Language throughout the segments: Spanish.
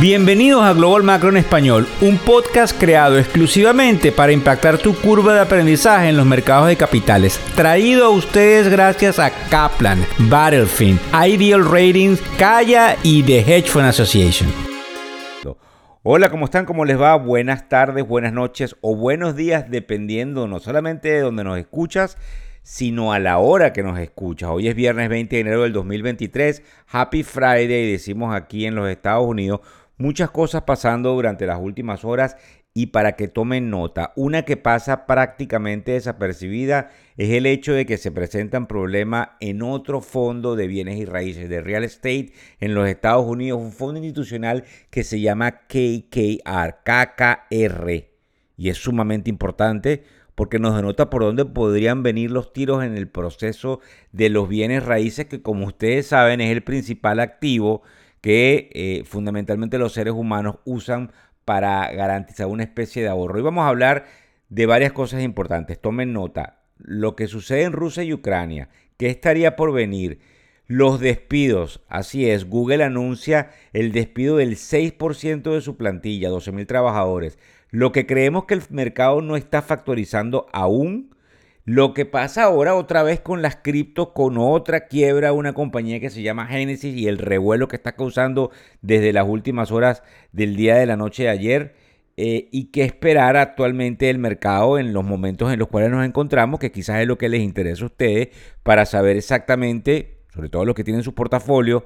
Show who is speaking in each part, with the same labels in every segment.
Speaker 1: Bienvenidos a Global Macro en Español, un podcast creado exclusivamente para impactar tu curva de aprendizaje en los mercados de capitales. Traído a ustedes gracias a Kaplan, Battlefield, Ideal Ratings, Kaya y The Hedge Fund Association. Hola, ¿cómo están? ¿Cómo les va? Buenas tardes, buenas noches o buenos días, dependiendo no solamente de donde nos escuchas, sino a la hora que nos escuchas. Hoy es viernes 20 de enero del 2023. Happy Friday, decimos aquí en los Estados Unidos. Muchas cosas pasando durante las últimas horas y para que tomen nota, una que pasa prácticamente desapercibida es el hecho de que se presentan problemas en otro fondo de bienes y raíces de real estate en los Estados Unidos, un fondo institucional que se llama KKR, y es sumamente importante porque nos denota por dónde podrían venir los tiros en el proceso de los bienes raíces, que como ustedes saben es el principal activo que eh, fundamentalmente los seres humanos usan para garantizar una especie de ahorro. Y vamos a hablar de varias cosas importantes. Tomen nota. Lo que sucede en Rusia y Ucrania, qué estaría por venir, los despidos, así es, Google anuncia el despido del 6% de su plantilla, 12.000 trabajadores. Lo que creemos que el mercado no está factorizando aún lo que pasa ahora otra vez con las criptos, con otra quiebra, una compañía que se llama Genesis y el revuelo que está causando desde las últimas horas del día de la noche de ayer. Eh, y qué esperar actualmente el mercado en los momentos en los cuales nos encontramos, que quizás es lo que les interesa a ustedes para saber exactamente, sobre todo los que tienen su portafolio,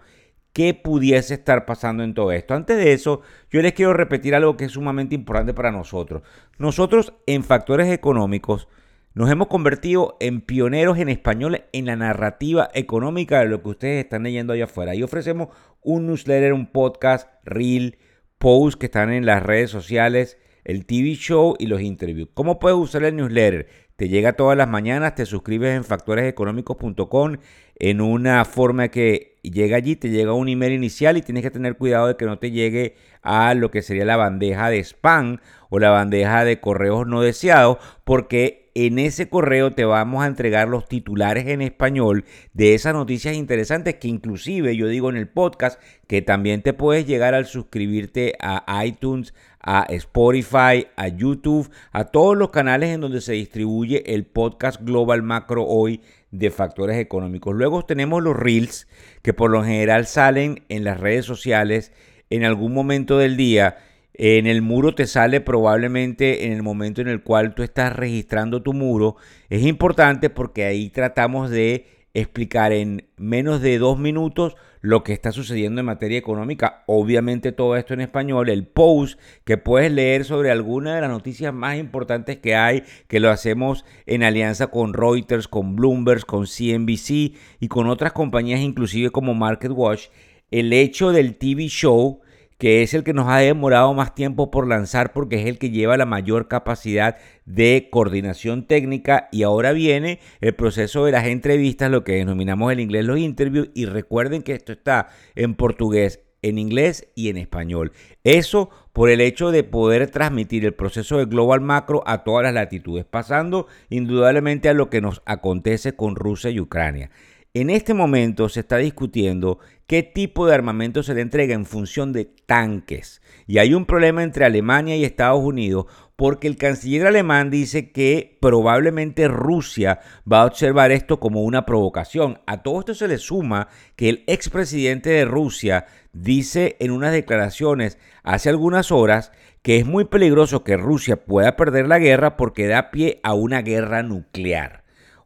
Speaker 1: qué pudiese estar pasando en todo esto. Antes de eso, yo les quiero repetir algo que es sumamente importante para nosotros. Nosotros en factores económicos, nos hemos convertido en pioneros en español en la narrativa económica de lo que ustedes están leyendo allá afuera. Y ofrecemos un newsletter, un podcast, reel, posts que están en las redes sociales, el TV show y los interviews. ¿Cómo puedes usar el newsletter? Te llega todas las mañanas, te suscribes en factoreseconómicos.com en una forma que llega allí, te llega un email inicial y tienes que tener cuidado de que no te llegue a lo que sería la bandeja de spam o la bandeja de correos no deseados, porque en ese correo te vamos a entregar los titulares en español de esas noticias interesantes que inclusive yo digo en el podcast que también te puedes llegar al suscribirte a iTunes, a Spotify, a YouTube, a todos los canales en donde se distribuye el podcast Global Macro hoy de factores económicos. Luego tenemos los reels que por lo general salen en las redes sociales en algún momento del día en el muro te sale probablemente en el momento en el cual tú estás registrando tu muro. Es importante porque ahí tratamos de explicar en menos de dos minutos lo que está sucediendo en materia económica. Obviamente todo esto en español. El post que puedes leer sobre alguna de las noticias más importantes que hay, que lo hacemos en alianza con Reuters, con Bloomberg, con CNBC y con otras compañías inclusive como MarketWatch. El hecho del TV show que es el que nos ha demorado más tiempo por lanzar porque es el que lleva la mayor capacidad de coordinación técnica y ahora viene el proceso de las entrevistas, lo que denominamos en inglés los interviews y recuerden que esto está en portugués, en inglés y en español. Eso por el hecho de poder transmitir el proceso de Global Macro a todas las latitudes, pasando indudablemente a lo que nos acontece con Rusia y Ucrania. En este momento se está discutiendo qué tipo de armamento se le entrega en función de tanques. Y hay un problema entre Alemania y Estados Unidos porque el canciller alemán dice que probablemente Rusia va a observar esto como una provocación. A todo esto se le suma que el expresidente de Rusia dice en unas declaraciones hace algunas horas que es muy peligroso que Rusia pueda perder la guerra porque da pie a una guerra nuclear.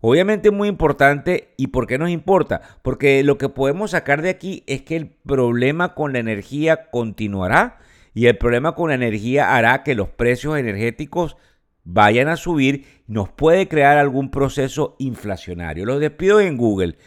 Speaker 1: Obviamente muy importante y ¿por qué nos importa? Porque lo que podemos sacar de aquí es que el problema con la energía continuará y el problema con la energía hará que los precios energéticos vayan a subir, nos puede crear algún proceso inflacionario. Los despidos en Google.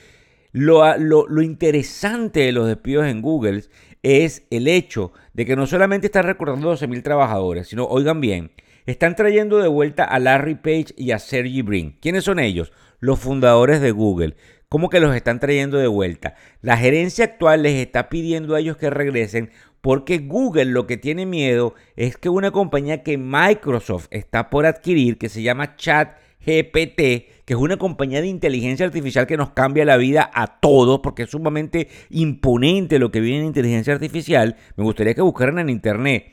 Speaker 1: Lo, lo, interesante de los despidos en Google es el hecho de que no solamente están recordando 12.000 trabajadores, sino, oigan bien, están trayendo de vuelta a Larry Page y a Sergey Brin. ¿Quiénes son ellos? Los fundadores de Google. ¿Cómo que los están trayendo de vuelta? La gerencia actual les está pidiendo a ellos que regresen porque Google lo que tiene miedo es que una compañía que Microsoft está por adquirir, que se llama Chat GPT, que es una compañía de inteligencia artificial que nos cambia la vida a todos, porque es sumamente imponente lo que viene en inteligencia artificial. Me gustaría que buscaran en internet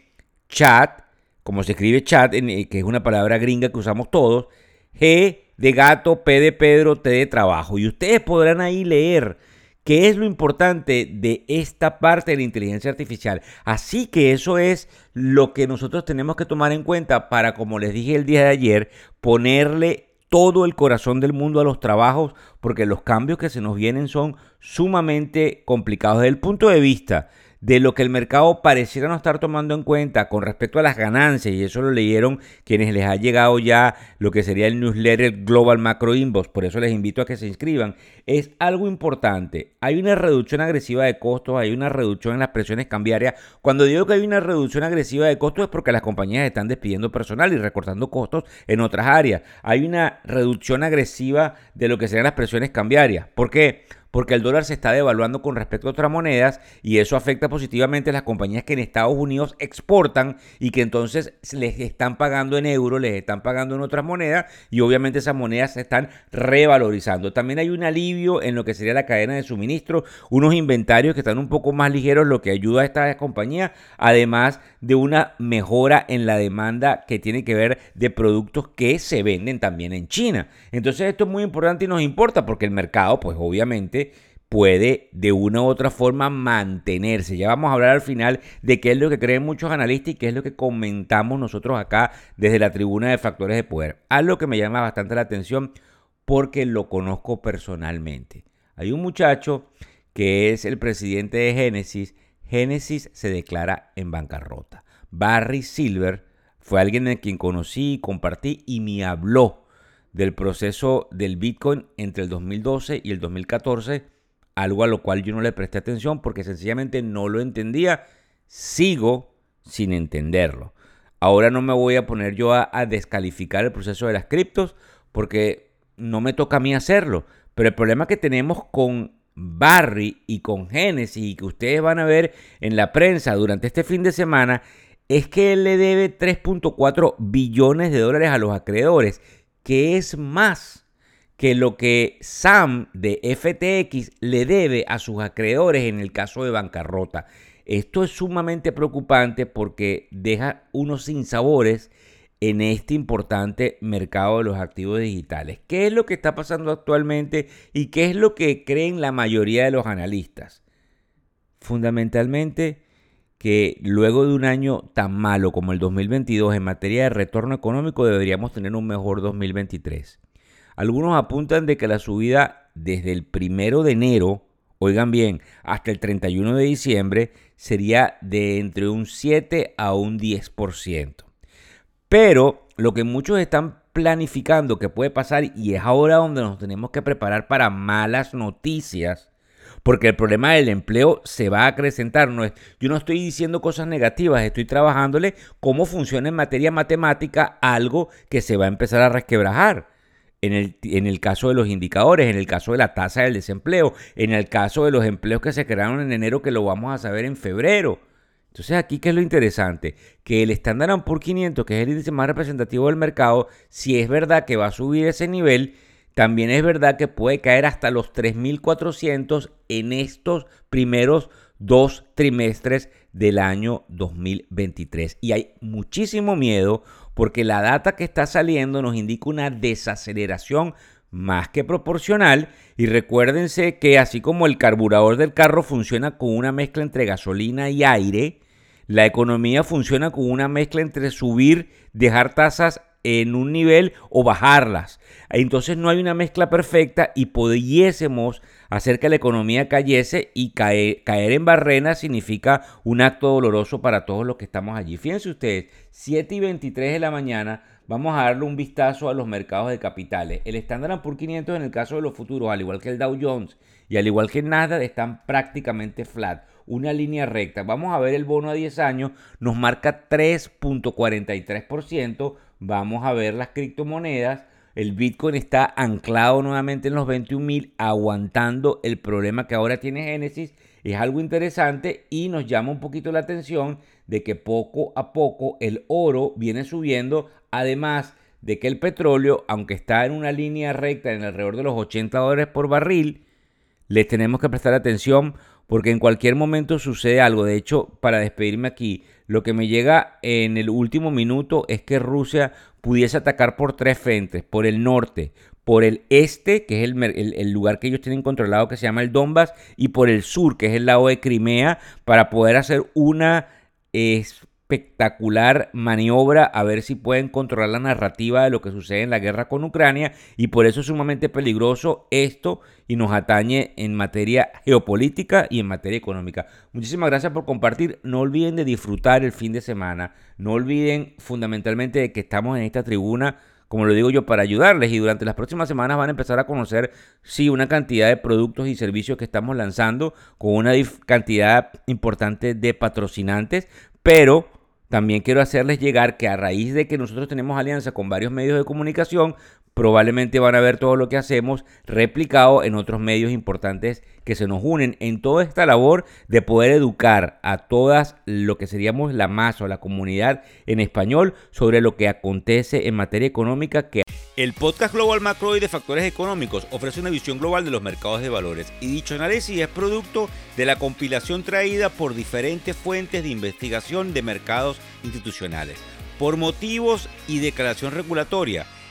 Speaker 1: chat, como se escribe chat, eh, que es una palabra gringa que usamos todos, de gato, P de Pedro, T de trabajo. Y ustedes podrán ahí leer qué es lo importante de esta parte de la inteligencia artificial. Así que eso es lo que nosotros tenemos que tomar en cuenta para, como les dije el día de ayer, ponerle todo el corazón del mundo a los trabajos, porque los cambios que se nos vienen son sumamente complicados desde el punto de vista de lo que el mercado pareciera no estar tomando en cuenta con respecto a las ganancias, y eso lo leyeron quienes les ha llegado ya lo que sería el newsletter Global Macro Inbox, por eso les invito a que se inscriban, es algo importante. Hay una reducción agresiva de costos, hay una reducción en las presiones cambiarias. Cuando digo que hay una reducción agresiva de costos es porque las compañías están despidiendo personal y recortando costos en otras áreas. Hay una reducción agresiva de lo que serían las presiones cambiarias. ¿Por qué? Porque el dólar se está devaluando con respecto a otras monedas y eso afecta positivamente a las compañías que en Estados Unidos exportan y que entonces les están pagando en euros, les están pagando en otras monedas y obviamente esas monedas se están revalorizando. También hay un alivio en lo que sería la cadena de suministro, unos inventarios que están un poco más ligeros, lo que ayuda a estas compañías, además de una mejora en la demanda que tiene que ver de productos que se venden también en China. Entonces esto es muy importante y nos importa porque el mercado, pues obviamente, puede de una u otra forma mantenerse. Ya vamos a hablar al final de qué es lo que creen muchos analistas y qué es lo que comentamos nosotros acá desde la tribuna de factores de poder. Algo que me llama bastante la atención porque lo conozco personalmente. Hay un muchacho que es el presidente de Genesis. Genesis se declara en bancarrota. Barry Silver fue alguien en quien conocí, compartí y me habló del proceso del Bitcoin entre el 2012 y el 2014, algo a lo cual yo no le presté atención porque sencillamente no lo entendía, sigo sin entenderlo. Ahora no me voy a poner yo a, descalificar el proceso de las criptos porque no me toca a mí hacerlo, pero el problema que tenemos con Barry y con Genesis y que ustedes van a ver en la prensa durante este fin de semana es que él le debe 3.4 billones de dólares a los acreedores que es más que lo que Sam de FTX le debe a sus acreedores en el caso de bancarrota. Esto es sumamente preocupante porque deja unos sinsabores en este importante mercado de los activos digitales. ¿Qué es lo que está pasando actualmente y qué es lo que creen la mayoría de los analistas? Fundamentalmente, que luego de un año tan malo como el 2022 en materia de retorno económico deberíamos tener un mejor 2023. Algunos apuntan de que la subida desde el primero de enero, oigan bien, hasta el 31 de diciembre sería de entre un 7 a un 10%. Pero lo que muchos están planificando que puede pasar y es ahora donde nos tenemos que preparar para malas noticias porque el problema del empleo se va a acrecentar. No es, yo no estoy diciendo cosas negativas, estoy trabajándole cómo funciona en materia matemática algo que se va a empezar a resquebrajar. En el, en el, caso de los indicadores, en el caso de la tasa del desempleo, en el caso de los empleos que se crearon en enero, que lo vamos a saber en febrero. Entonces aquí, ¿qué es lo interesante? Que el Standard Poor's 500, que es el índice más representativo del mercado, si es verdad que va a subir ese nivel, también es verdad que puede caer hasta los 3.400 en estos primeros dos trimestres del año 2023. Y hay muchísimo miedo porque la data que está saliendo nos indica una desaceleración más que proporcional. Y recuérdense que así como el carburador del carro funciona con una mezcla entre gasolina y aire, la economía funciona con una mezcla entre subir, dejar tasas en un nivel o bajarlas. Entonces no hay una mezcla perfecta y pudiésemos hacer que la economía cayese y caer, caer en barrena significa un acto doloroso para todos los que estamos allí. Fíjense ustedes, 7 y 23 de la mañana vamos a darle un vistazo a los mercados de capitales. El Standard Poor's 500 en el caso de los futuros, al igual que el Dow Jones y al igual que nada, están prácticamente flat una línea recta. Vamos a ver el bono a 10 años, nos marca 3.43%, Vamos a ver las criptomonedas. El Bitcoin está anclado nuevamente en los 21.000, aguantando el problema que ahora tiene Genesis. Es algo interesante y nos llama un poquito la atención de que poco a poco el oro viene subiendo, además de que el petróleo, aunque está en una línea recta en alrededor de los 80 dólares por barril, les tenemos que prestar atención porque en cualquier momento sucede algo. De hecho, para despedirme aquí, lo que me llega en el último minuto es que Rusia pudiese atacar por tres frentes, por el norte, por el este, que es el, lugar que ellos tienen controlado que se llama el Donbass, y por el sur, que es el lado de Crimea, para poder hacer una espectacular maniobra a ver si pueden controlar la narrativa de lo que sucede en la guerra con Ucrania y por eso es sumamente peligroso esto y nos atañe en materia geopolítica y en materia económica. Muchísimas gracias por compartir. No olviden de disfrutar el fin de semana. No olviden fundamentalmente de que estamos en esta tribuna como lo digo yo, para ayudarles y durante las próximas semanas van a empezar a conocer, sí, una cantidad de productos y servicios que estamos lanzando con una cantidad importante de patrocinantes, pero también quiero hacerles llegar que a raíz de que nosotros tenemos alianza con varios medios de comunicación, probablemente van a ver todo lo que hacemos replicado en otros medios importantes que se nos unen en toda esta labor de poder educar a todas lo que seríamos la masa o la comunidad en español sobre lo que acontece en materia económica que el podcast Global Macro y de Factores Económicos ofrece una visión global de los mercados de valores y dicho análisis es producto de la compilación traída por diferentes fuentes de investigación de mercados institucionales. Por motivos y declaración regulatoria,